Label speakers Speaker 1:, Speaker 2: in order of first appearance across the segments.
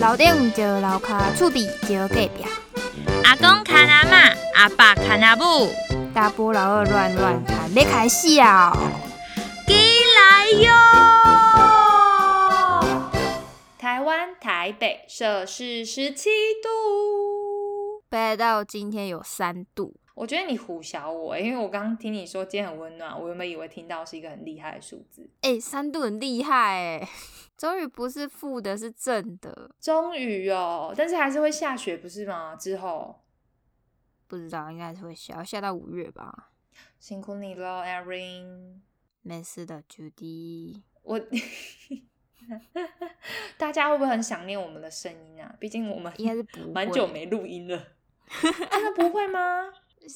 Speaker 1: 楼顶招楼卡，厝边就隔壁。
Speaker 2: 阿公看阿嬷，阿爸看阿母，
Speaker 1: 大波老二乱乱谈，要开始啊！
Speaker 2: 起来哟！台湾台北摄氏十七度，
Speaker 1: 北到今天有三度。
Speaker 2: 我觉得你唬小我，因为我刚刚听你说今天很温暖，我原本以为听到是一个很厉害的数字。
Speaker 1: 哎、三度很厉害哎，终于不是负的，是正的。
Speaker 2: 终于哦，但是还是会下雪，不是吗？之后
Speaker 1: 不知道，应该是会下，下到五月吧。
Speaker 2: 辛苦你了，Erin。
Speaker 1: 没事的，Judy。
Speaker 2: 我 大家会不会很想念我们的声音啊？毕竟我们
Speaker 1: 应该是
Speaker 2: 蛮久没录音了，真的不会吗？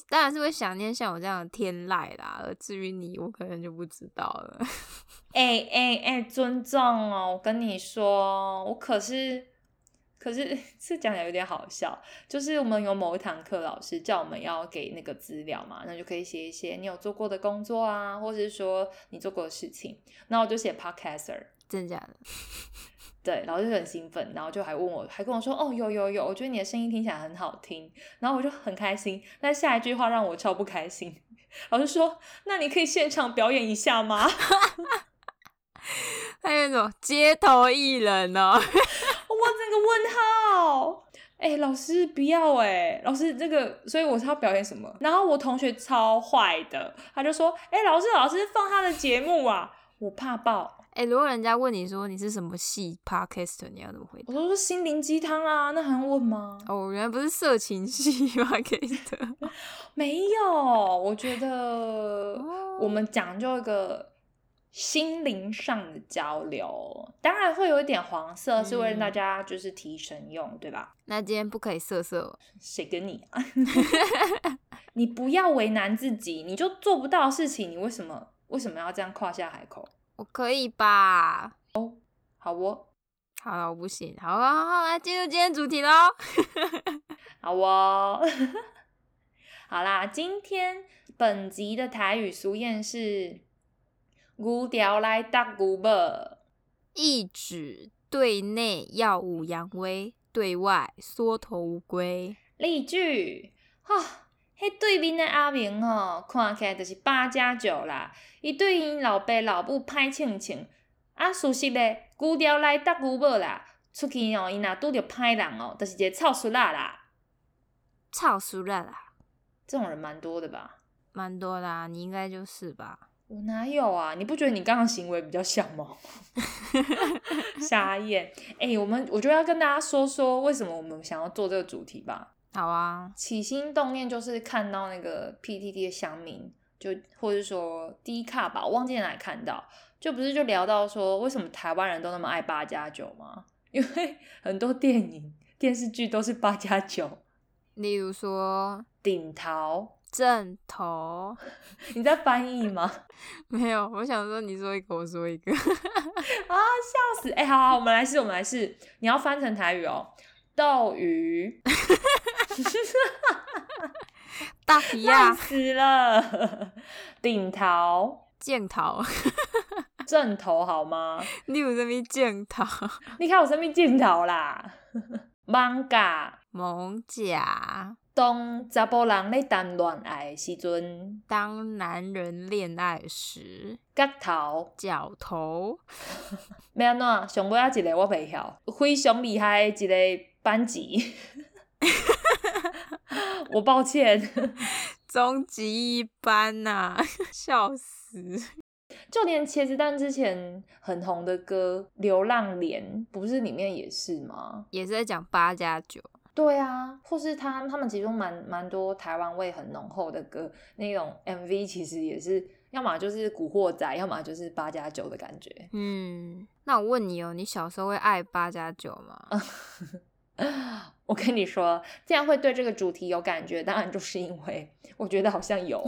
Speaker 1: 当然是会想念像我这样的天籁啦，而至于你，我可能就不知道了。
Speaker 2: 哎哎哎，尊重哦！我跟你说，我可是可是 这讲起来有点好笑，就是我们有某一堂课，老师叫我们要给那个资料嘛，那就可以写一些你有做过的工作啊，或者是说你做过的事情，那我就写 podcaster。
Speaker 1: 真假的？
Speaker 2: 对，然后就很兴奋，然后就还问我，还跟我说，哦，有有有，我觉得你的声音听起来很好听，然后我就很开心。但下一句话让我超不开心，老师说，那你可以现场表演一下吗？
Speaker 1: 还有那种街头艺人哦，
Speaker 2: 我整个问号。哎、老师不要哎、老师这个，所以我是要表演什么？然后我同学超坏的，他就说，哎、老师老师放他的节目啊，我怕爆。
Speaker 1: 哎、如果人家问你说你是什么系 podcast，你要怎么回答？
Speaker 2: 我说是心灵鸡汤啊，那还用问吗？
Speaker 1: 哦，原来不是色情系 podcast。
Speaker 2: 没有，我觉得
Speaker 1: 哦
Speaker 2: 我们讲究一个心灵上的交流，当然会有一点黄色，是为了大
Speaker 1: 嗯
Speaker 2: 家就是提神用，对吧？
Speaker 1: 那今天不可以色色，
Speaker 2: 谁跟你啊？你不要为难自己，你就做不到的事情，你为什么为什么要这样夸下海口？
Speaker 1: 我可以吧？
Speaker 2: 哦好哦，
Speaker 1: 好了，我不行。好了，好，来进入今天主题喽。
Speaker 2: 好哦，好啦，今天本集的台语俗谚是“牛条来搭牛母”。
Speaker 1: 意指对内耀武扬威，对外缩头乌龟。
Speaker 2: 例句，哈、迄对面的阿明吼，看起来就是八加九啦。伊对因老爸老母歹称称，啊，事实咧，牛条来搭牛母啦。出去哦，伊若拄着歹人哦，就是一个臭俗啦啦。
Speaker 1: 操熟了啦，
Speaker 2: 这种人蛮多的吧？
Speaker 1: 蛮多啦，你应该就是吧？
Speaker 2: 我哪有啊？你不觉得你刚刚行为比较像吗？傻眼！哎、我们我就要跟大家说说，为什么我们想要做这个主题吧。
Speaker 1: 好啊，
Speaker 2: 起心动念就是看到那个 PTT 的乡民，就或者说 D 卡吧，我忘记在哪看到，就不是就聊到说为什么台湾人都那么爱八加九吗？因为很多电影、电视剧都是八加九，
Speaker 1: 例如说
Speaker 2: 顶桃。
Speaker 1: 正头，
Speaker 2: 你在翻译吗？
Speaker 1: 没有，我想说你说一个，我说一个。
Speaker 2: 啊，笑死！哎、好好，我们来试，我们来试。你要翻成台语哦，斗鱼，
Speaker 1: 大皮
Speaker 2: 烂
Speaker 1: 呀，
Speaker 2: 死了。顶桃，
Speaker 1: 剑桃，
Speaker 2: 正头好吗？
Speaker 1: 你有什么剑桃？
Speaker 2: 你看我身边镜头啦，manga。
Speaker 1: 蒙甲，
Speaker 2: 当查甫人咧谈恋爱的时阵，
Speaker 1: 当男人恋爱时，
Speaker 2: 角头
Speaker 1: 脚头，
Speaker 2: 要安怎？上尾啊一个我袂晓，非常厉害的一个班级。我抱歉，
Speaker 1: 终极一班呐、笑死！
Speaker 2: 就连茄子蛋之前很红的歌《流浪脸》，不是里面也是吗？
Speaker 1: 也是在讲八加九，
Speaker 2: 对啊，或是他他们其中蛮蛮多台湾味很浓厚的歌，那种 MV 其实也是，要么就是古惑仔，要么就是八加九的感觉。
Speaker 1: 嗯，那我问你哦，你小时候会爱八加九吗？
Speaker 2: 我跟你说，这样会对这个主题有感觉，当然就是因为我觉得好像有。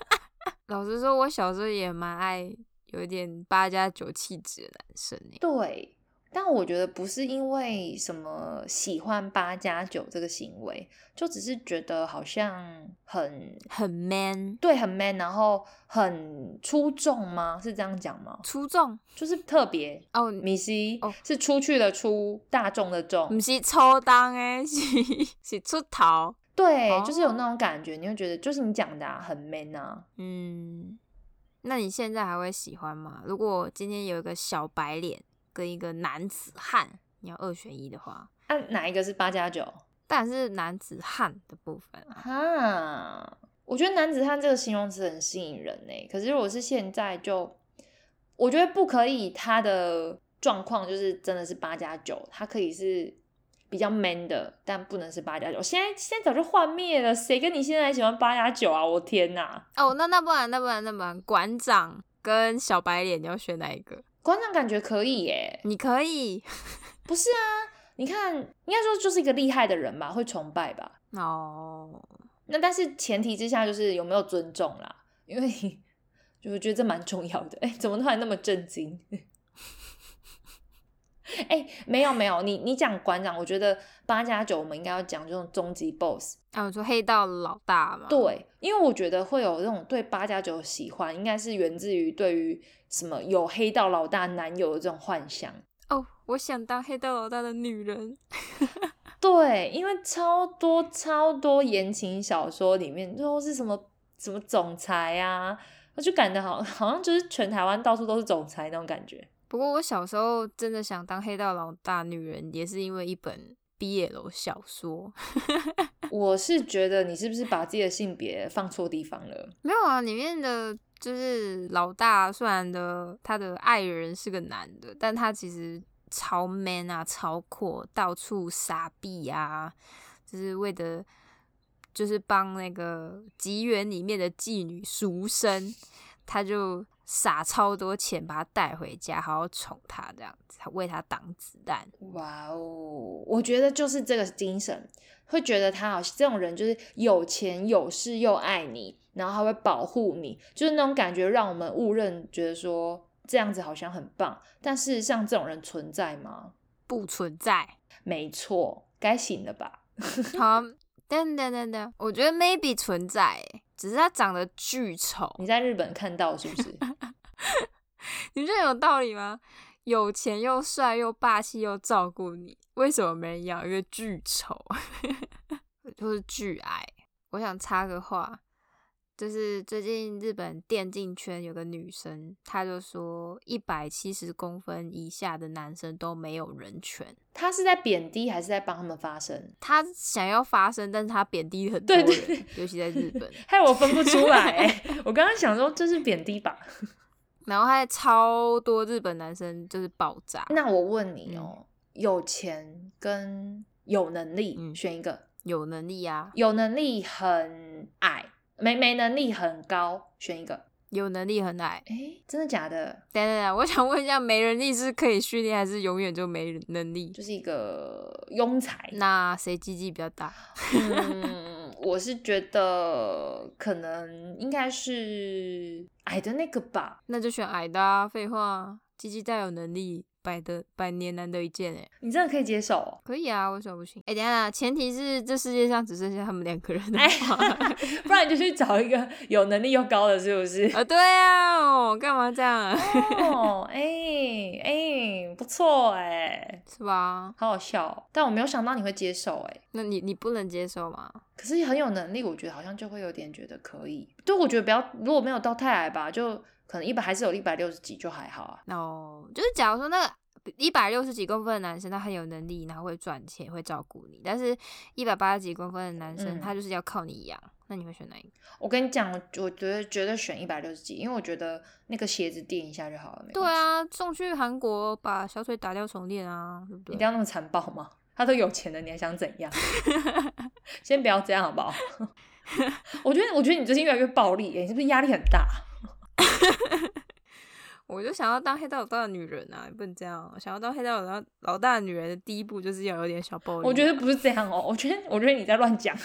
Speaker 1: 老实说，我小时候也蛮爱有一点八加九气质的男生。
Speaker 2: 对，但我觉得不是因为什么喜欢八加九这个行为，就只是觉得好像很
Speaker 1: 很 man
Speaker 2: 对很 man，然后很出众吗？是这样讲吗？
Speaker 1: 出众
Speaker 2: 就是特别
Speaker 1: 哦，
Speaker 2: 米西
Speaker 1: 哦
Speaker 2: 是出去的出，大众的众
Speaker 1: 不，是抽当诶，是是出头。
Speaker 2: 对，
Speaker 1: 哦
Speaker 2: 就是有那种感觉，你会觉得就是你讲的、啊、很 man 啊。
Speaker 1: 嗯，那你现在还会喜欢吗？如果今天有一个小白脸跟一个男子汉，你要二选一的话，
Speaker 2: 啊，哪一个是八加九？
Speaker 1: 当然是男子汉的部分啊。
Speaker 2: 哈，我觉得男子汉这个形容词很吸引人呢。可是如果是现在就，我觉得不可以，他的状况就是真的是八加九，他可以是比较 man 的，但不能是八加九。现在现在早就幻灭了，谁跟你现在还喜欢八加九啊？我天哪！
Speaker 1: 哦，那那不然那不然那不然馆长跟小白脸，你要选哪一个？
Speaker 2: 馆长感觉可以耶，
Speaker 1: 你可以
Speaker 2: 不是啊？你看，应该说就是一个厉害的人吧，会崇拜吧。
Speaker 1: 哦，
Speaker 2: 那但是前提之下就是有没有尊重啦，因为 就我觉得这蛮重要的。哎、怎么突然那么震惊？哎、没有没有，你你讲馆长，我觉得八加九我们应该要讲这种终极 BOSS。
Speaker 1: 啊，我说黑道老大嘛，，
Speaker 2: 对，因为我觉得会有这种对八加九的喜欢，应该是源自于对于什么有黑道老大男友的这种幻想。
Speaker 1: 哦，我想当黑道老大的女人，
Speaker 2: 对，因为超多超多言情小说里面都是什么什么总裁啊，我就感觉好好像就是全台湾到处都是总裁那种感觉。
Speaker 1: 不过我小时候真的想当黑道老大女人，也是因为一本毕业楼小说。
Speaker 2: 我是觉得你是不是把自己的性别放错地方了？
Speaker 1: 没有啊，里面的就是老大，虽然的他的爱人是个男的，但他其实超 man 啊，超阔，到处撒币啊，就是为的就是帮那个妓院里面的妓女赎身，他就撒超多钱把他带回家，好好宠他，这样子为他挡子弹。
Speaker 2: 哇哦，我觉得就是这个精神，会觉得他好像这种人就是有钱有势又爱你，然后还会保护你，就是那种感觉让我们误认，觉得说这样子好像很棒，但事实上这种人存在吗？
Speaker 1: 不存在。
Speaker 2: 没错，该醒了吧？
Speaker 1: 好，等等等等，我觉得 maybe 存在欸，只是他长得巨丑。
Speaker 2: 你在日本看到是不是？
Speaker 1: 你觉得有道理吗？有钱又帅又霸气又照顾你，为什么没人要？因为巨丑，就是巨矮。我想插个话，就是最近日本电竞圈有个女生，她就说一百七十公分以下的男生都没有人权。
Speaker 2: 她是在贬低还是在帮他们发声？
Speaker 1: 她想要发声，但是她贬低很多
Speaker 2: 对
Speaker 1: 尤其在日本。
Speaker 2: 害我分不出来、欸。我刚刚想说这是贬低吧？
Speaker 1: 然后还超多日本男生就是爆炸，
Speaker 2: 那我问你哦、有钱跟有能力、
Speaker 1: 嗯
Speaker 2: 选一个，
Speaker 1: 有能力啊，
Speaker 2: 有能力很矮，没没能力很高，选一个。
Speaker 1: 有能力很矮。
Speaker 2: 哎，真的假的？
Speaker 1: 等等等，我想问一下，没能力是可以训练，还是永远就没能力？
Speaker 2: 就是一个庸才。
Speaker 1: 那谁鸡鸡比较大？
Speaker 2: 嗯，我是觉得可能应该是矮的那个吧。
Speaker 1: 那就选矮的啊！废话，鸡鸡再有能力，百的百年难得一见哎。
Speaker 2: 你真的可以接受、哦？
Speaker 1: 可以啊，为什么不行？哎、等一下，前提是这世界上只剩下他们两个人的
Speaker 2: 哎
Speaker 1: 话。
Speaker 2: 不然你就去找一个有能力又高的，是不是？
Speaker 1: 啊，对啊，哦，干嘛这样啊？
Speaker 2: 哦，哎、哎、不错哎、
Speaker 1: 是吧？
Speaker 2: 好好笑哦、但我没有想到你会接受哎、
Speaker 1: 那你你不能接受吗？
Speaker 2: 可是很有能力，我觉得好像就会有点觉得可以。对，我觉得不要，如果没有到太矮吧，就可能一百还是有一百六十几就还好啊。
Speaker 1: 哦，就是假如说那个一百六十几公分的男生，他很有能力，然后会赚钱，会照顾你，但是一百八十几公分的男生，
Speaker 2: 嗯
Speaker 1: 他就是要靠你养，那你会选哪一个？
Speaker 2: 我跟你讲，我我觉得绝对选一百六十几，因为我觉得那个鞋子垫一下就好了，
Speaker 1: 对啊，送去韩国把小腿打掉重练啊，对不对？
Speaker 2: 一定要那么残暴吗？他都有钱了，你还想怎样？先不要这样好不好？我觉得，我觉得你最近越来越暴力耶，你是不是压力很大？
Speaker 1: 我就想要当黑道老大的女人啊，也不能这样。想要当黑道老大老大的女人的第一步就是要有点小暴力。
Speaker 2: 我觉得不是这样哦，我觉得我觉得你在乱讲。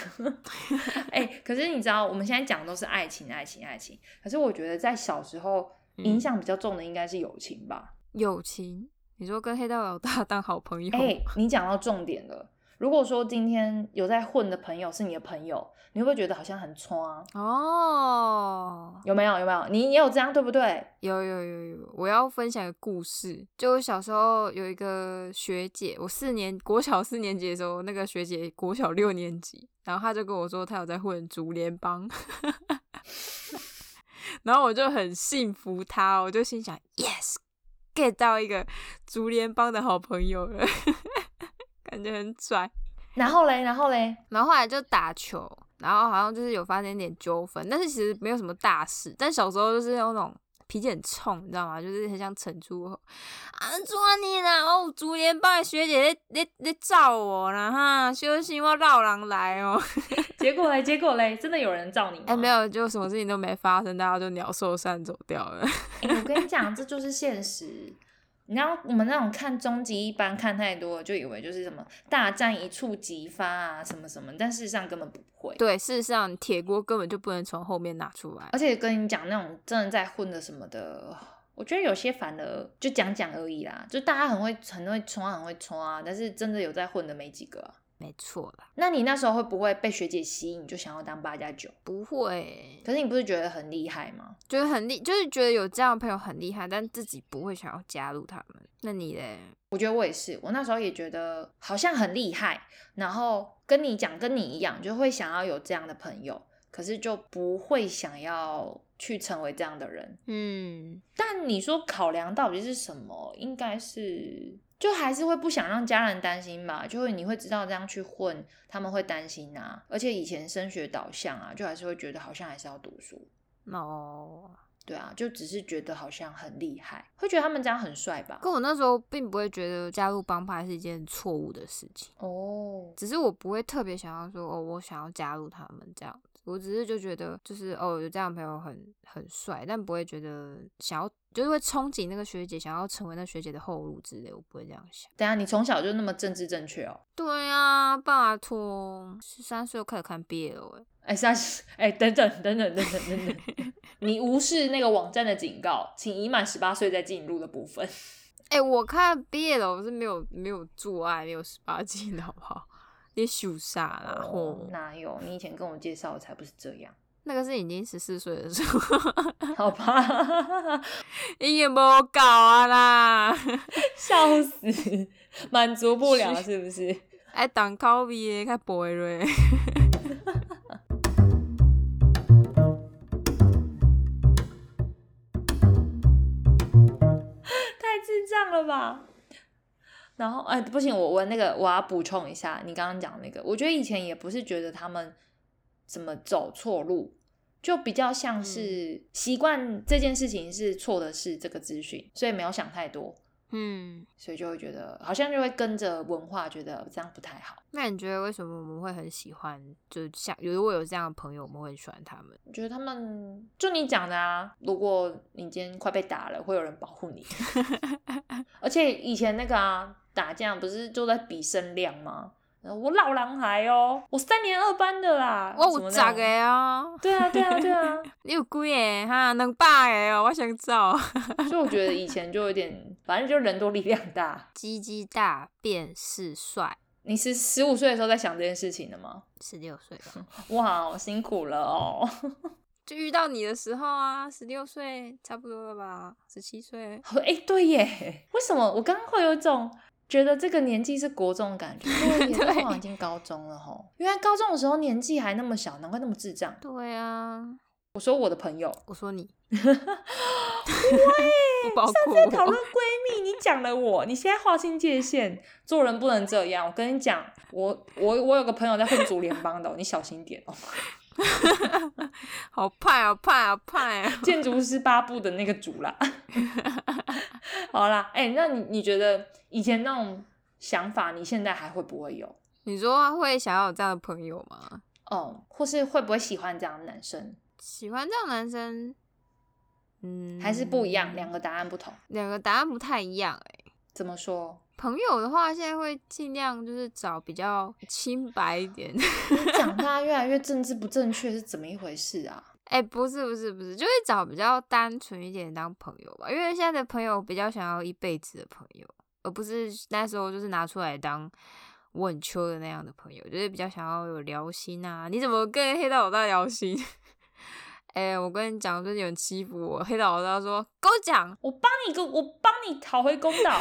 Speaker 2: 哎、可是你知道，我们现在讲的都是爱情，爱情，爱情。可是我觉得在小时候
Speaker 1: 嗯
Speaker 2: 影响比较重的应该是友情吧。
Speaker 1: 友情，你说跟黑道老大当好朋友，
Speaker 2: 哎、你讲到重点了。如果说今天有在混的朋友是你的朋友，你会不会觉得好像很啊？
Speaker 1: 哦，
Speaker 2: 有没有？有没有？你也有这样对不对？
Speaker 1: 有有有有，我要分享一个故事。就我小时候有一个学姐，我四年国小四年级的时候，那个学姐国小六年级，然后她就跟我说她有在混竹联帮，然后我就很信服她，我就心想 yes get 到一个竹联帮的好朋友了，感觉很拽。
Speaker 2: 然后嘞，然后嘞，
Speaker 1: 然后后来就打球，然后好像就是有发生一点纠纷，但是其实没有什么大事。但小时候就是有那种脾气很冲，你知道吗？就是很像陈珠啊，抓你啦！哦，竹联帮的学姐在在在照我啦哈，小心我老人来哦。
Speaker 2: 结果嘞，结果嘞，真的有人罩你吗？
Speaker 1: 哎、没有，就什么事情都没发生，大家就鸟兽散走掉了。
Speaker 2: 哎、我跟你 讲，这就是现实。你知道我们那种看终极一班看太多了，就以为就是什么大战一触即发啊，什么什么，但事实上根本不会。
Speaker 1: 对，事实上铁锅根本就不能从后面拿出来。
Speaker 2: 而且跟你讲那种真的在混的什么的，我觉得有些反而就讲讲而已啦，就大家很会很会冲啊，很会冲啊，但是真的有在混的没几个啊、
Speaker 1: 没错啦，
Speaker 2: 那你那时候会不会被学姐吸引，就想要当八加九？
Speaker 1: 不会，
Speaker 2: 可是你不是觉得很厉害吗？
Speaker 1: 觉得很厉，就是觉得有这样的朋友很厉害，但自己不会想要加入他们。那你嘞？
Speaker 2: 我觉得我也是，我那时候也觉得好像很厉害，然后跟你讲跟你一样，就会想要有这样的朋友，可是就不会想要去成为这样的人。
Speaker 1: 嗯，
Speaker 2: 但你说考量到底是什么？应该是就还是会不想让家人担心吧，就会你会知道这样去混，他们会担心啊。而且以前升学导向啊，就还是会觉得好像还是要读书。
Speaker 1: 哦，
Speaker 2: 对啊，就只是觉得好像很厉害，会觉得他们这样很帅吧？
Speaker 1: 可我那时候并不会觉得加入帮派是一件错误的事情，
Speaker 2: 哦，
Speaker 1: 只是我不会特别想要说哦，我想要加入他们这样子。我只是就觉得就是哦，有这样的朋友很很帅，但不会觉得想要，就是会憧憬那个学姐，想要成为那学姐的后路之类，我不会这样想。
Speaker 2: 等一下你从小就那么政治正确哦？
Speaker 1: 对啊，拜托，十三岁就开始看 BL 哎、
Speaker 2: 哎，三十，哎，等等等等等等等等，你无视那个网站的警告，请已满十八岁再进入的部分。
Speaker 1: 哎、我看 BL 我是没有没有做爱，没有十八禁的好不好？你羞啥啦？
Speaker 2: 哦，哪有？你以前跟我介绍的才不是这样，
Speaker 1: 那个是已经十四岁的时候，
Speaker 2: 好吧？
Speaker 1: 已经无搞啊啦，
Speaker 2: 笑死，满足不了是不是？
Speaker 1: 爱当口味的较肥嘞。
Speaker 2: 太智障了吧！然后，哎，不行，我我那个我要补充一下，你刚刚讲那个，我觉得以前也不是觉得他们怎么走错路，就比较像是习惯这件事情是错的是这个资讯，所以没有想太多，
Speaker 1: 嗯，
Speaker 2: 所以就会觉得好像就会跟着文化，觉得这样不太好。
Speaker 1: 那你觉得为什么我们会很喜欢？就像如果有这样的朋友，我们会很喜欢他们。
Speaker 2: 我觉得他们就你讲的啊，如果你今天快被打了，会有人保护你。而且以前那个啊，打架不是就在比声量吗？我老狼孩哦，我三年二班的啦，
Speaker 1: 我有十
Speaker 2: 什么那种
Speaker 1: 个啊，
Speaker 2: 对啊，对啊，对啊。
Speaker 1: 你有几个哈？两百个哦，我想找。
Speaker 2: 所以我觉得以前就有点，反正就人多力量大。
Speaker 1: 鸡鸡大便是帅，
Speaker 2: 你是十五岁的时候在想这件事情的吗？
Speaker 1: 十六岁吧，
Speaker 2: 哇，辛苦了哦。
Speaker 1: 就遇到你的时候啊，十六岁差不多了吧？十七岁，
Speaker 2: 哎、对耶，为什么我刚刚会有一种觉得这个年纪是国中的感觉？对耶，
Speaker 1: 对
Speaker 2: 我好像已经高中了吼。原来高中的时候年纪还那么小，难怪那么智障。
Speaker 1: 对啊，
Speaker 2: 我说我的朋友，
Speaker 1: 我说你，
Speaker 2: 喂，
Speaker 1: 不包括
Speaker 2: 在讨论
Speaker 1: 我。
Speaker 2: 闺蜜，你讲了我，你现在划清界限，做人不能这样。我跟你讲，我我我有个朋友在混足联邦的哦、你小心点哦。
Speaker 1: 好派好派好派啊！
Speaker 2: 建筑师八部的那个主啦。好啦，哎、那你你觉得以前那种想法，你现在还会不会有？
Speaker 1: 你说会想要有这样的朋友吗？
Speaker 2: 哦，或是会不会喜欢这样的男生？
Speaker 1: 喜欢这样的男生，嗯，
Speaker 2: 还是不一样，两个答案不同。
Speaker 1: 两个答案不太一样哎、
Speaker 2: 怎么说？
Speaker 1: 朋友的话，现在会尽量就是找比较清白一点。
Speaker 2: 你长大 越来越政治不正确是怎么一回事啊？
Speaker 1: 哎、不是不是不是，就会找比较单纯一点当朋友吧，因为现在的朋友比较想要一辈子的朋友。而不是那时候就是拿出来当我很秋的那样的朋友，就是比较想要有聊心啊。你怎么跟黑道老大聊心？哎、我跟你讲，最近有人欺负我，黑道老大说跟我讲，
Speaker 2: 我帮你个，我帮你讨回公道。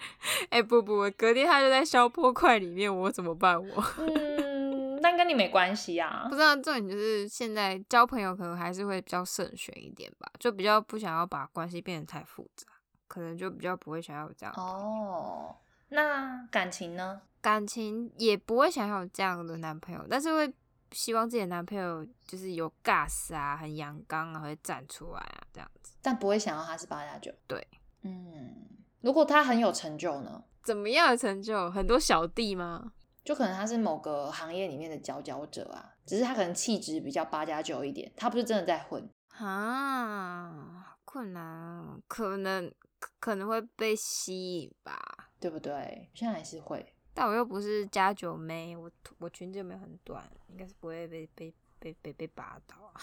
Speaker 1: 哎、不不，隔天他就在消波块里面，我怎么办我？
Speaker 2: 嗯，但跟你没关系啊
Speaker 1: 不。知道重点就是现在交朋友可能还是会比较慎选一点吧，就比较不想要把关系变得太复杂，可能就比较不会想要有这样
Speaker 2: 哦，那感情呢？
Speaker 1: 感情也不会想要有这样的男朋友，但是会希望自己的男朋友就是有 gas 啊，很阳刚啊，会站出来啊，这样子。
Speaker 2: 但不会想要他是八加九。
Speaker 1: 对，
Speaker 2: 嗯，如果他很有成就呢？
Speaker 1: 怎么样的成就？很多小弟吗？
Speaker 2: 就可能他是某个行业里面的佼佼者啊，只是他可能气质比较八加九一点，他不是真的在混。
Speaker 1: 啊，困难哦，可能可可能会被吸引吧，
Speaker 2: 对不对？现在还是会。
Speaker 1: 但我又不是加九妹，我我裙子又没有很短，应该是不会被被被被被拔到啊，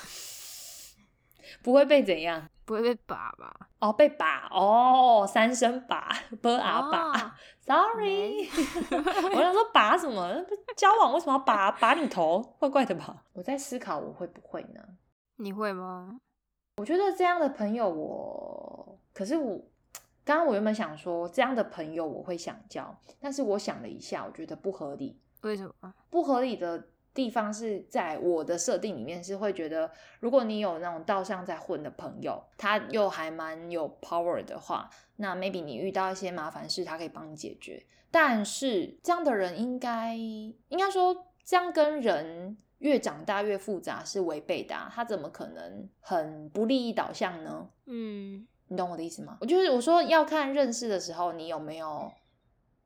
Speaker 2: 不会被怎样？
Speaker 1: 不会被拔吧？
Speaker 2: 哦，被拔哦，三声拔，b 啊拔、
Speaker 1: 哦
Speaker 2: s o r r y 我想说拔什么？交往为什么要拔拔你头？怪怪的吧？我在思考我会不会呢？
Speaker 1: 你会吗？
Speaker 2: 我觉得这样的朋友我，可是我刚刚我原本想说这样的朋友我会想交，但是我想了一下，我觉得不合理。
Speaker 1: 为什么？
Speaker 2: 不合理的地方是在我的设定里面是会觉得，如果你有那种道上在混的朋友，他又还蛮有 power 的话，那 maybe 你遇到一些麻烦事，他可以帮你解决。但是这样的人应该应该说，这样跟人越长大越复杂是违背的、啊，他怎么可能很不利益导向呢？
Speaker 1: 嗯，
Speaker 2: 你懂我的意思吗？我就是我说要看认识的时候，你有没有，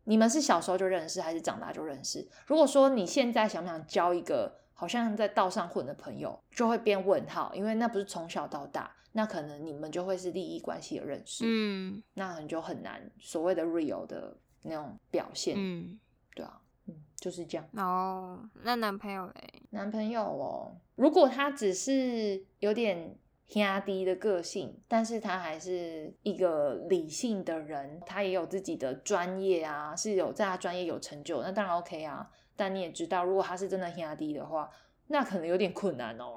Speaker 2: 你们是小时候就认识，还是长大就认识？如果说你现在想不想交一个好像在道上混的朋友，就会变问号，因为那不是从小到大，那可能你们就会是利益关系的认识，
Speaker 1: 嗯
Speaker 2: 那你就很难所谓的 real 的那种表现，
Speaker 1: 嗯，
Speaker 2: 对啊，嗯，就是这样。
Speaker 1: 哦，那男朋友嘞？
Speaker 2: 男朋友哦，如果他只是有点压低的个性，但是他还是一个理性的人，他也有自己的专业啊，是有在他专业有成就，那当然 OK 啊。但你也知道，如果他是真的压低的话，那可能有点困难哦。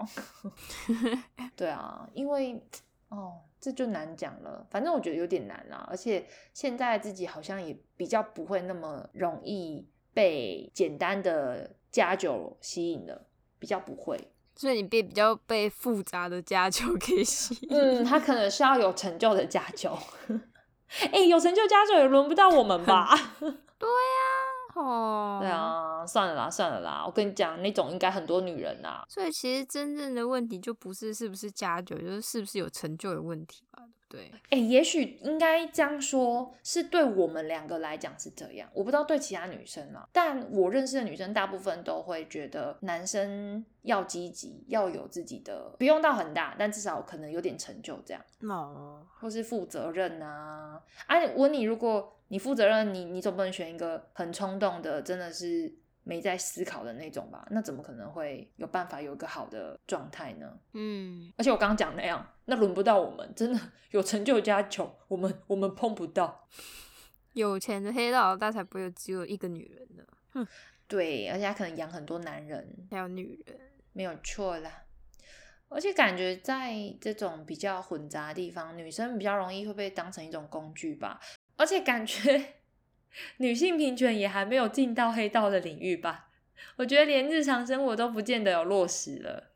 Speaker 2: 对啊，因为哦，这就难讲了。反正我觉得有点难啦，而且现在自己好像也比较不会那么容易被简单的加酒吸引了，比较不会。
Speaker 1: 所以你被比较被复杂的家酒给吸引。
Speaker 2: 嗯，他可能是要有成就的家酒。哎、有成就家酒也轮不到我们吧？
Speaker 1: 对呀哦，
Speaker 2: 对。啊，算了啦，算了啦。我跟你讲，那种应该很多女人啊。
Speaker 1: 所以其实真正的问题就不是是不是家酒，就是是不是有成就的问题嘛，对？
Speaker 2: 哎、也许应该这样说，是对我们两个来讲是这样，我不知道对其他女生啊，但我认识的女生大部分都会觉得男生要积极，要有自己的，不用到很大，但至少可能有点成就这样，
Speaker 1: 哦，
Speaker 2: 或是负责任啊。啊，我你，如果你负责任，你你总不能选一个很冲动的，真的是没在思考的那种吧？那怎么可能会有办法有一个好的状态呢？
Speaker 1: 嗯，
Speaker 2: 而且我刚刚讲那样，那轮不到我们，真的有成就加穷，我们我们碰不到。
Speaker 1: 有钱的黑道老大才不会有只有一个女人呢，
Speaker 2: 对，而且他可能养很多男人，
Speaker 1: 还有女人。
Speaker 2: 没有错啦。而且感觉在这种比较混杂的地方，女生比较容易会被当成一种工具吧。而且感觉女性平权也还没有进到黑道的领域吧。我觉得连日常生活都不见得有落实了。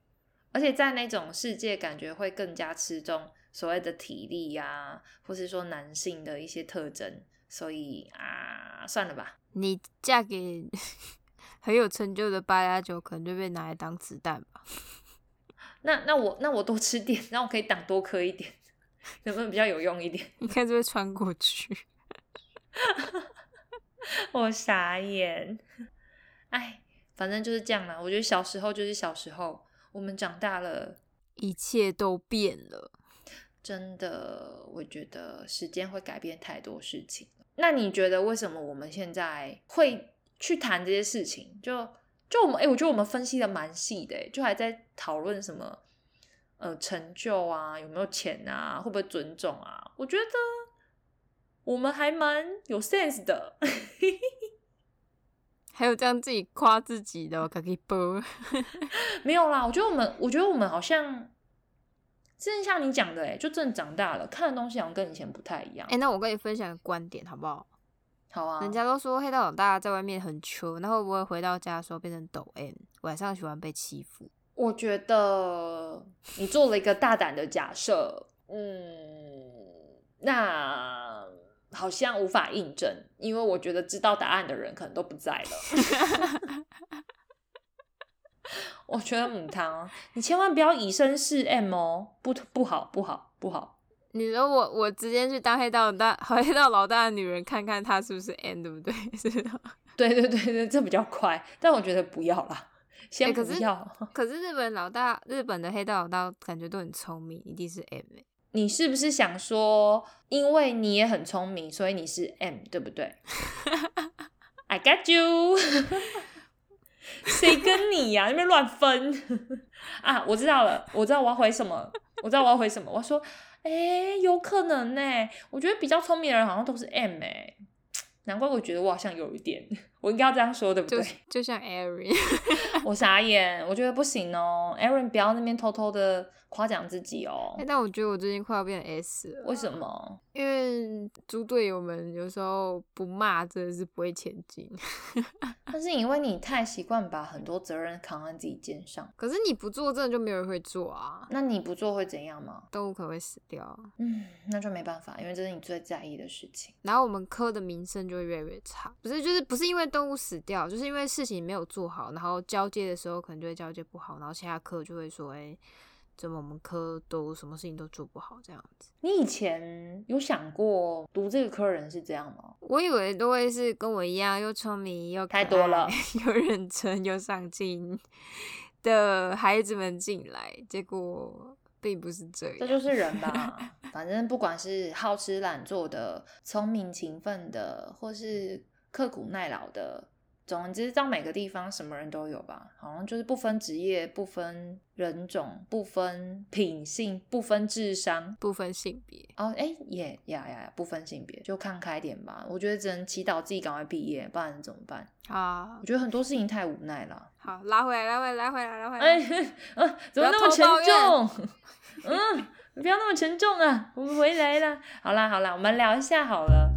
Speaker 2: 而且在那种世界，感觉会更加吃重所谓的体力呀、或是说男性的一些特征。所以啊，算了吧。
Speaker 1: 你嫁给 很有成就的八加九，可能就被拿来当子弹吧。
Speaker 2: 那那我那我多吃点，那我可以挡多颗一点，能不能比较有用一点？
Speaker 1: 应该就会穿过去。
Speaker 2: 我傻眼，哎，反正就是这样啦。我觉得小时候就是小时候，我们长大了，
Speaker 1: 一切都变了。
Speaker 2: 真的，我觉得时间会改变太多事情。那你觉得为什么我们现在会去谈这些事情？就就我们，哎、我觉得我们分析的蛮细的，诶就还在讨论什么呃成就啊，有没有钱啊，会不会尊重啊？我觉得我们还蛮有 sense 的。
Speaker 1: 还有这样自己夸自己的，可以不。
Speaker 2: 没有啦，我觉得我们，我觉得我们好像，真的像你讲的，哎，就真的长大了，看的东西好像跟以前不太一样。
Speaker 1: 哎，那我跟你分享个观点好不好？
Speaker 2: 好啊。
Speaker 1: 人家都说黑道老大在外面很穷，那会不会回到家的时候变成抖 M，晚上喜欢被欺负？
Speaker 2: 我觉得你做了一个大胆的假设，嗯，那。好像无法印证，因为我觉得知道答案的人可能都不在了。我觉得母汤，你千万不要以身试 M 哦，不不好不好不好。
Speaker 1: 你说我我直接去当黑道大黑道老大的女人，看看她是不是 M，对不对？是的，
Speaker 2: 对对对对，这比较快。但我觉得不要啦，先不要。
Speaker 1: 可是日本老大，日本的黑道老大感觉都很聪明，一定是 M
Speaker 2: 你是不是想说，因为你也很聪明，所以你是 M，对不对？I got you。谁跟你呀？那边乱分啊！我知道了，我知道我要回什么，我知道我要回什么。我说，哎，有可能呢。我觉得比较聪明的人好像都是 M 哎，难怪我觉得我好像有一点，我应该要这样说，对不对？
Speaker 1: 就像 Aaron，
Speaker 2: 我傻眼，我觉得不行哦，Aaron 不要那边偷偷的。夸奖自己哦，
Speaker 1: 但我觉得我最近快要变 S 了。
Speaker 2: 为什么？
Speaker 1: 因为猪队友们有时候不骂真的是不会前进。
Speaker 2: 但是因为你太习惯把很多责任扛在自己肩上，
Speaker 1: 可是你不做真的就没有人会做啊。
Speaker 2: 那你不做会怎样吗？
Speaker 1: 动物可能会死掉。
Speaker 2: 嗯，那就没办法，因为这是你最在意的事情。
Speaker 1: 然后我们科的名声就会越来越差。不是，就是不是因为动物死掉，就是因为事情没有做好，然后交接的时候可能就会交接不好，然后其他科就会说，哎。怎么我们科都什么事情都做不好这样子？
Speaker 2: 你以前有想过读这个科人是这样吗？
Speaker 1: 我以为都会是跟我一样又聪明又
Speaker 2: 太多了，
Speaker 1: 又认真又上进 的孩子们进来，结果并不是这样。
Speaker 2: 这就是人吧，反正不管是好吃懒做的、聪明勤奋的，或是刻苦耐劳的。总之，到每个地方什么人都有吧，好像就是不分职业、不分人种、不分品性、不分智商、
Speaker 1: 不分性别。
Speaker 2: 哦，哎，也呀呀呀，不分性别，就看开点吧。我觉得只能祈祷自己赶快毕业，不然怎么办？
Speaker 1: 啊，
Speaker 2: 我觉得很多事情太无奈了。
Speaker 1: 好，拉回来，拉回来，拉回来，拉回来。
Speaker 2: 哎，嗯，怎么那么沉重？嗯，不要那么沉重啊，我们回来了。好啦，好啦，我们聊一下好了。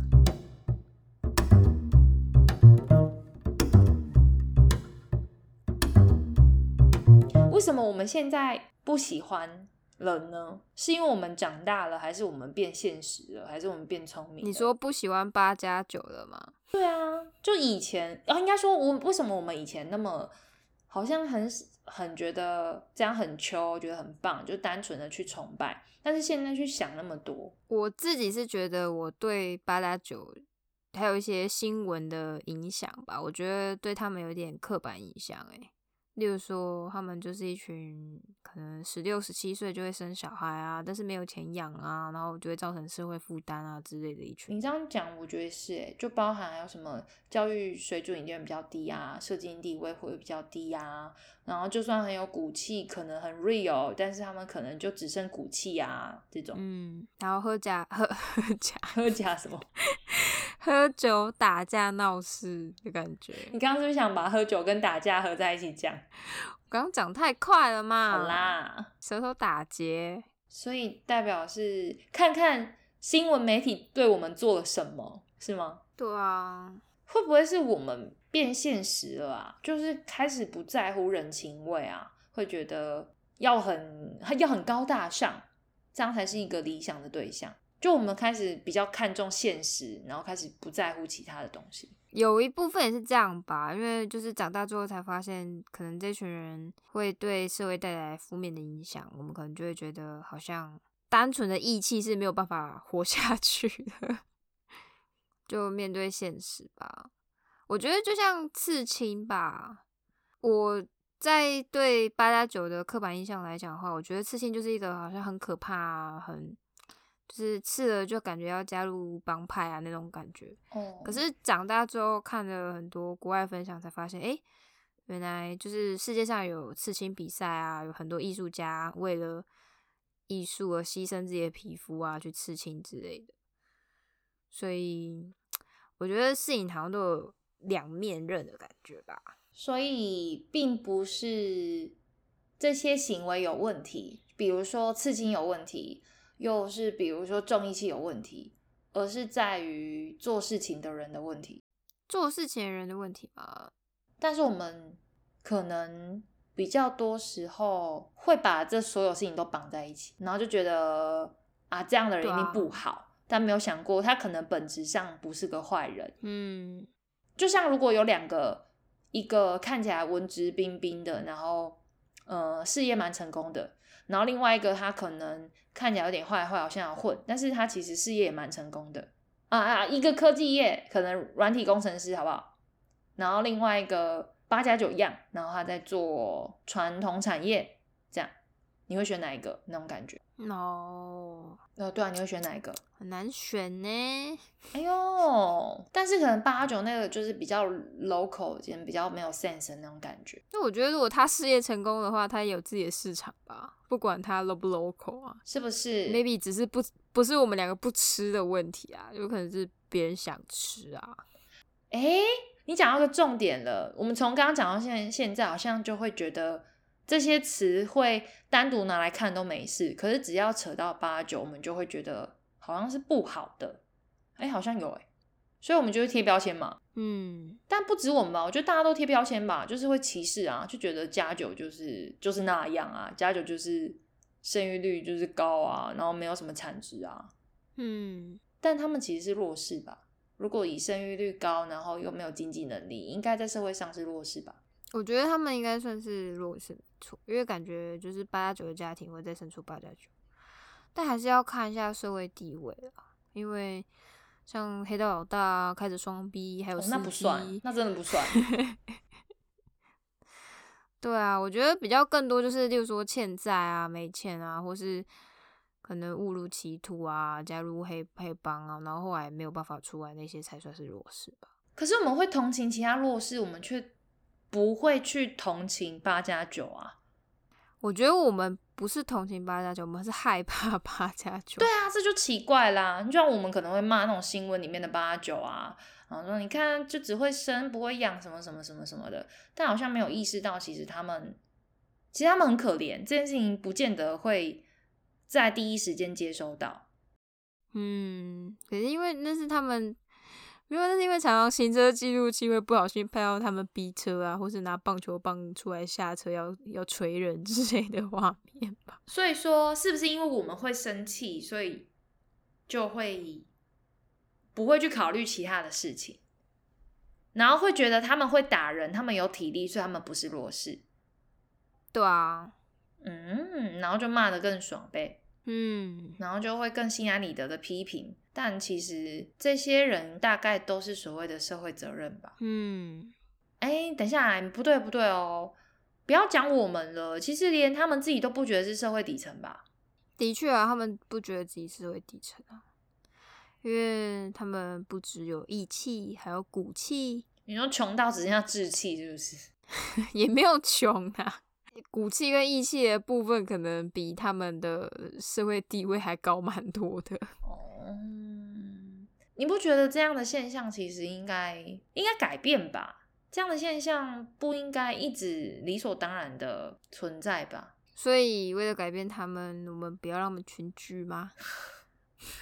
Speaker 2: 为什么我们现在不喜欢了呢？是因为我们长大了，还是我们变现实了，还是我们变聪明？
Speaker 1: 你说不喜欢八加九了吗？
Speaker 2: 对啊，就以前啊，应该说，我为什么我们以前那么好像很很觉得这样很秋，觉得很棒，就单纯的去崇拜，但是现在去想那么多，
Speaker 1: 我自己是觉得我对八加九还有一些新闻的影响吧，我觉得对他们有点刻板印象，哎。例如说，他们就是一群可能十六、十七岁就会生小孩啊，但是没有钱养啊，然后就会造成社会负担啊之类的一群。
Speaker 2: 你这样讲，我觉得是诶，就包含还有什么教育水准一定比较低啊，社经地位会比较低啊，然后就算很有骨气，可能很 real，但是他们可能就只剩骨气啊这种。
Speaker 1: 嗯，然后喝假喝 喝假
Speaker 2: 喝假什么？
Speaker 1: 喝酒打架闹事的感觉。
Speaker 2: 你刚刚是不是想把喝酒跟打架合在一起讲？
Speaker 1: 我刚刚讲太快了嘛。
Speaker 2: 好啦，
Speaker 1: 舌头打结。
Speaker 2: 所以代表是看看新闻媒体对我们做了什么，是吗？
Speaker 1: 对啊。
Speaker 2: 会不会是我们变现实了啊？就是开始不在乎人情味啊，会觉得要很要很高大上，这样才是一个理想的对象。就我们开始比较看重现实，然后开始不在乎其他的东西。
Speaker 1: 有一部分也是这样吧，因为就是长大之后才发现，可能这群人会对社会带来负面的影响，我们可能就会觉得好像单纯的义气是没有办法 活下去的，就面对现实吧。我觉得就像刺青吧，我在对八加九的刻板印象来讲的话，我觉得刺青就是一个好像很可怕、很。就是刺了就感觉要加入帮派啊那种感觉，
Speaker 2: 哦。
Speaker 1: 可是长大之后看了很多国外分享，才发现，哎，原来就是世界上有刺青比赛啊，有很多艺术家为了艺术而牺牲自己的皮肤啊去刺青之类的。所以我觉得事情好像都有两面刃的感觉吧。
Speaker 2: 所以并不是这些行为有问题，比如说刺青有问题，又是比如说重义气有问题，而是在于做事情的人的问题。
Speaker 1: 做事情的人的问题吧。
Speaker 2: 但是我们可能比较多时候会把这所有事情都绑在一起，然后就觉得啊，这样的人一定不好，但没有想过他可能本质上不是个坏人。
Speaker 1: 嗯，
Speaker 2: 就像如果有两个，一个看起来文质彬彬的，然后呃事业蛮成功的，然后另外一个他可能看起来有点坏坏，好像要混，但是他其实事业也蛮成功的啊啊，一个科技业可能软体工程师，好不好？然后另外一个八加九一样，然后他在做传统产业，你会选哪一个？那种感觉？
Speaker 1: 哦，
Speaker 2: 呃，对啊，你会选哪一个？
Speaker 1: 很难选呢。
Speaker 2: 哎呦，但是可能八九那个就是比较 local，比较没有 sense 的那种感觉。
Speaker 1: 那我觉得如果他事业成功的话，他也有自己的市场吧，不管他 low 不 local 啊，
Speaker 2: 是不是
Speaker 1: ？Maybe 只是不不是我们两个不吃的问题啊，有可能是别人想吃啊。
Speaker 2: 哎。你讲到个重点了，我们从刚刚讲到现现在，好像就会觉得这些词汇单独拿来看都没事，可是只要扯到八九，我们就会觉得好像是不好的。哎，好像有哎，所以我们就会贴标签嘛。
Speaker 1: 嗯，
Speaker 2: 但不止我们吧，我觉得大家都贴标签吧，就是会歧视啊，就觉得加九就是就是那样啊，加九就是生育率就是高啊，然后没有什么产值啊。
Speaker 1: 嗯，
Speaker 2: 但他们其实是弱势吧。如果以生育率高，然后又没有经济能力，应该在社会上是弱势吧？
Speaker 1: 我觉得他们应该算是弱势，没错。因为感觉就是八加九的家庭会再生出八加九，但还是要看一下社会地位啊。因为像黑道老大啊开着双 B，还有
Speaker 2: 那不算，那真的不算。
Speaker 1: 对啊，我觉得比较更多就是，例如说欠债啊、没钱啊，或是。可能误入歧途啊，加入黑黑帮啊，然后后来没有办法出来，那些才算是弱势吧。
Speaker 2: 可是我们会同情其他弱势，我们却不会去同情八加九啊。
Speaker 1: 我觉得我们不是同情八加九，我们是害怕八加九。
Speaker 2: 对啊，这就奇怪啦。就像我们可能会骂那种新闻里面的八加九啊，然后说你看就只会生不会养什么什么什么什么的，但好像没有意识到其实他们其实他们很可怜，这件事情不见得会。在第一时间接收到，
Speaker 1: 嗯，可是因为那是他们，因为那是因为常常行车记录器会不小心拍到他们逼车啊，或是拿棒球棒出来下车要要锤人之类的画面吧。
Speaker 2: 所以说，是不是因为我们会生气，所以就会不会去考虑其他的事情，然后会觉得他们会打人，他们有体力，所以他们不是弱势。
Speaker 1: 对啊。
Speaker 2: 嗯，然后就骂的更爽呗，
Speaker 1: 嗯，
Speaker 2: 然后就会更心安理得的批评，但其实这些人大概都是所谓的社会责任吧，
Speaker 1: 嗯，
Speaker 2: 哎，等下，不对不对哦，不要讲我们了，其实连他们自己都不觉得是社会底层吧？
Speaker 1: 的确啊，他们不觉得自己是社会底层啊，因为他们不只有义气，还有骨气。
Speaker 2: 你说穷到只剩下志气，是不是？
Speaker 1: 也没有穷啊。骨气跟义气的部分，可能比他们的社会地位还高蛮多的。
Speaker 2: 哦，你不觉得这样的现象其实应该应该改变吧？这样的现象不应该一直理所当然的存在吧？
Speaker 1: 所以为了改变他们，我们不要让他们群居吗？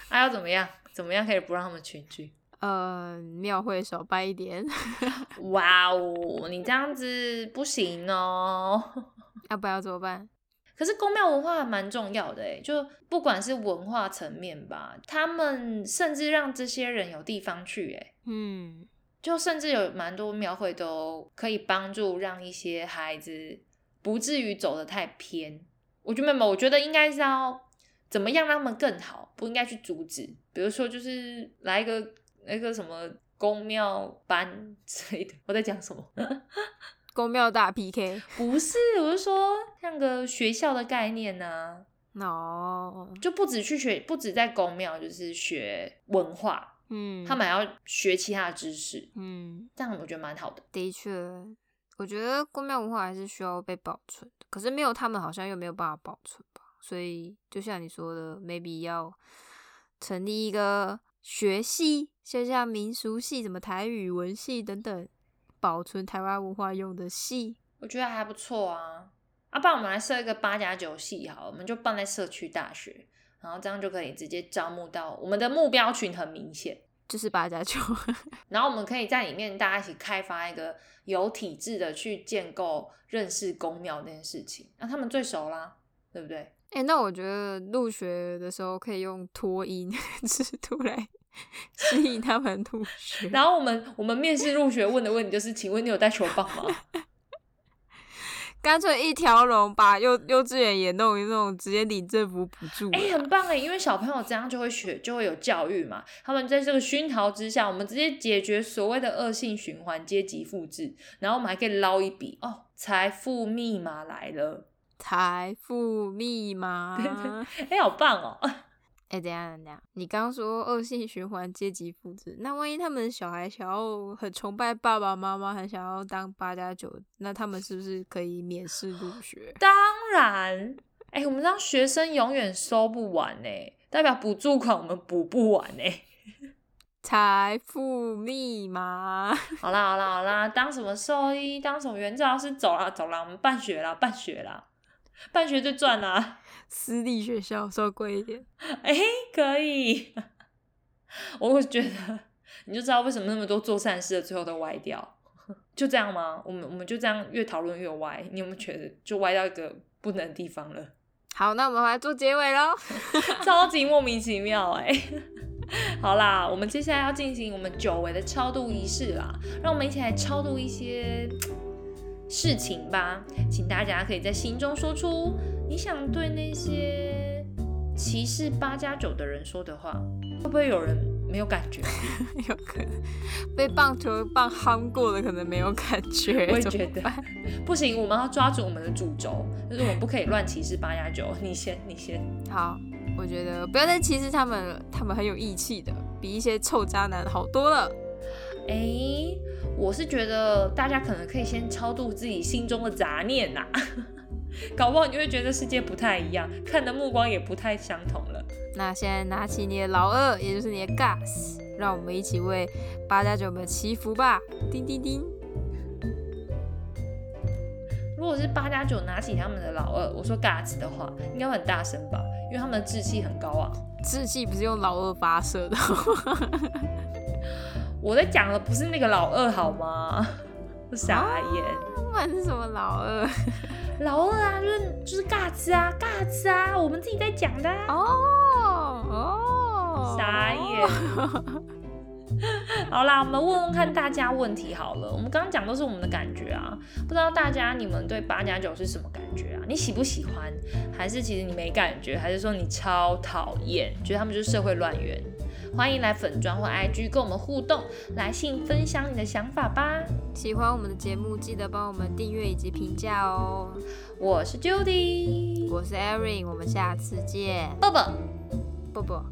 Speaker 2: 还 要怎么样？怎么样可以不让他们群居？
Speaker 1: 呃，庙会少拜一点。
Speaker 2: 哇哦，你这样子不行哦。
Speaker 1: 要不要怎么办？
Speaker 2: 可是宫庙文化蛮重要的诶，就不管是文化层面吧，他们甚至让这些人有地方去诶，
Speaker 1: 嗯，
Speaker 2: 就甚至有蛮多庙会都可以帮助让一些孩子不至于走得太偏。我觉得没有，我觉得应该是要怎么样让他们更好，不应该去阻止。比如说，就是来一个那个什么宫庙班之类的。我在讲什么？
Speaker 1: 公庙大 PK
Speaker 2: 不是，我是说像个学校的概念呢。
Speaker 1: 哦，
Speaker 2: 就不止去学，不止在公庙，就是学文化。
Speaker 1: 嗯，
Speaker 2: 他们还要学其他的知识。
Speaker 1: 嗯，
Speaker 2: 这样我觉得蛮好的。
Speaker 1: 的确，我觉得公庙文化还是需要被保存的。可是没有他们，好像又没有办法保存吧。所以就像你说的，maybe 要成立一个。学系，就像民俗系、什么台语文系等等，保存台湾文化用的戏。
Speaker 2: 我觉得还不错啊。啊，不然我们来设一个八加九系好，我们就办在社区大学，然后这样就可以直接招募到我们的目标群很明显。
Speaker 1: 就是八加九，
Speaker 2: 然后我们可以在里面大家一起开发一个有体制的去建构认识公庙这件事情，那他们最熟啦，对不对？
Speaker 1: 哎、那我觉得入学的时候可以用脱音 制度来 吸引他们入学。
Speaker 2: 然后我们我们面试入学问的问题就是，请问你有带球棒吗？
Speaker 1: 干脆一条龙把幼幼稚园也弄一弄，直接领政府补助。
Speaker 2: 哎、很棒哎，因为小朋友这样就会学，就会有教育嘛。他们在这个熏陶之下，我们直接解决所谓的恶性循环、阶级复制，然后我们还可以捞一笔哦，财富密码来了，
Speaker 1: 财富密码。
Speaker 2: 哎、好棒哦！
Speaker 1: 哎、等一下等下，你刚刚说恶性循环、阶级复制，那万一他们小孩想要很崇拜爸爸妈妈，很想要当八加九，那他们是不是可以免试入学？
Speaker 2: 当然，哎、我们让学生永远收不完呢，代表补助款我们补不完呢。
Speaker 1: 财富密码，
Speaker 2: 好啦好啦好啦，当什么兽医，当什么原教师，走啦走啦，我们办学啦办学啦，办学最赚啦。
Speaker 1: 私立学校稍微贵一点。
Speaker 2: 哎、可以。我会觉得，你就知道为什么那么多做善事的最后都歪掉，就这样吗？我们我们就这样越讨论越歪，你有没有觉得就歪到一个不能的地方了？
Speaker 1: 好，那我们来做结尾喽。
Speaker 2: 超级莫名其妙哎、好啦，我们接下来要进行我们久违的超度仪式啦，让我们一起来超度一些事情吧。请大家可以在心中说出你想对那些歧视八加九的人说的话，会不会有人没有感觉？
Speaker 1: 有可能被棒球棒夯过的，可能没有感觉。
Speaker 2: 我也觉得不行，我们要抓住我们的主轴，就是我们不可以乱歧视八加九。你先，你先。
Speaker 1: 好，我觉得不要再歧视他们了，他们很有义气的，比一些臭渣男好多了。
Speaker 2: 哎、我是觉得大家可能可以先超度自己心中的杂念呐、搞不好你会觉得世界不太一样，看的目光也不太相同了。
Speaker 1: 那现在拿起你的老二，也就是你的 gas，让我们一起为八加九们祈福吧！叮叮叮。
Speaker 2: 如果是八加九拿起他们的老二，我说 guts 的话，应该会很大声吧，因为他们的志气很高啊。
Speaker 1: 志气不是用老二发射的，
Speaker 2: 我在讲的不是那个老二好吗？傻眼。
Speaker 1: 不管是什么老二？
Speaker 2: 老二啊，就是就是 guts 啊，guts 啊，我们自己在讲的、啊。
Speaker 1: 哦哦，
Speaker 2: 傻眼。好啦，我们问问看大家问题好了。我们刚刚讲都是我们的感觉啊，不知道大家你们对八加九是什么感觉啊？你喜不喜欢？还是其实你没感觉？还是说你超讨厌？觉得他们就是社会乱源？欢迎来粉砖或 IG 跟我们互动，来信分享你的想法吧。
Speaker 1: 喜欢我们的节目，记得帮我们订阅以及评价哦。
Speaker 2: 我是 Judy，
Speaker 1: 我是 Erin，我们下次见，
Speaker 2: 抱抱。
Speaker 1: 啵啵。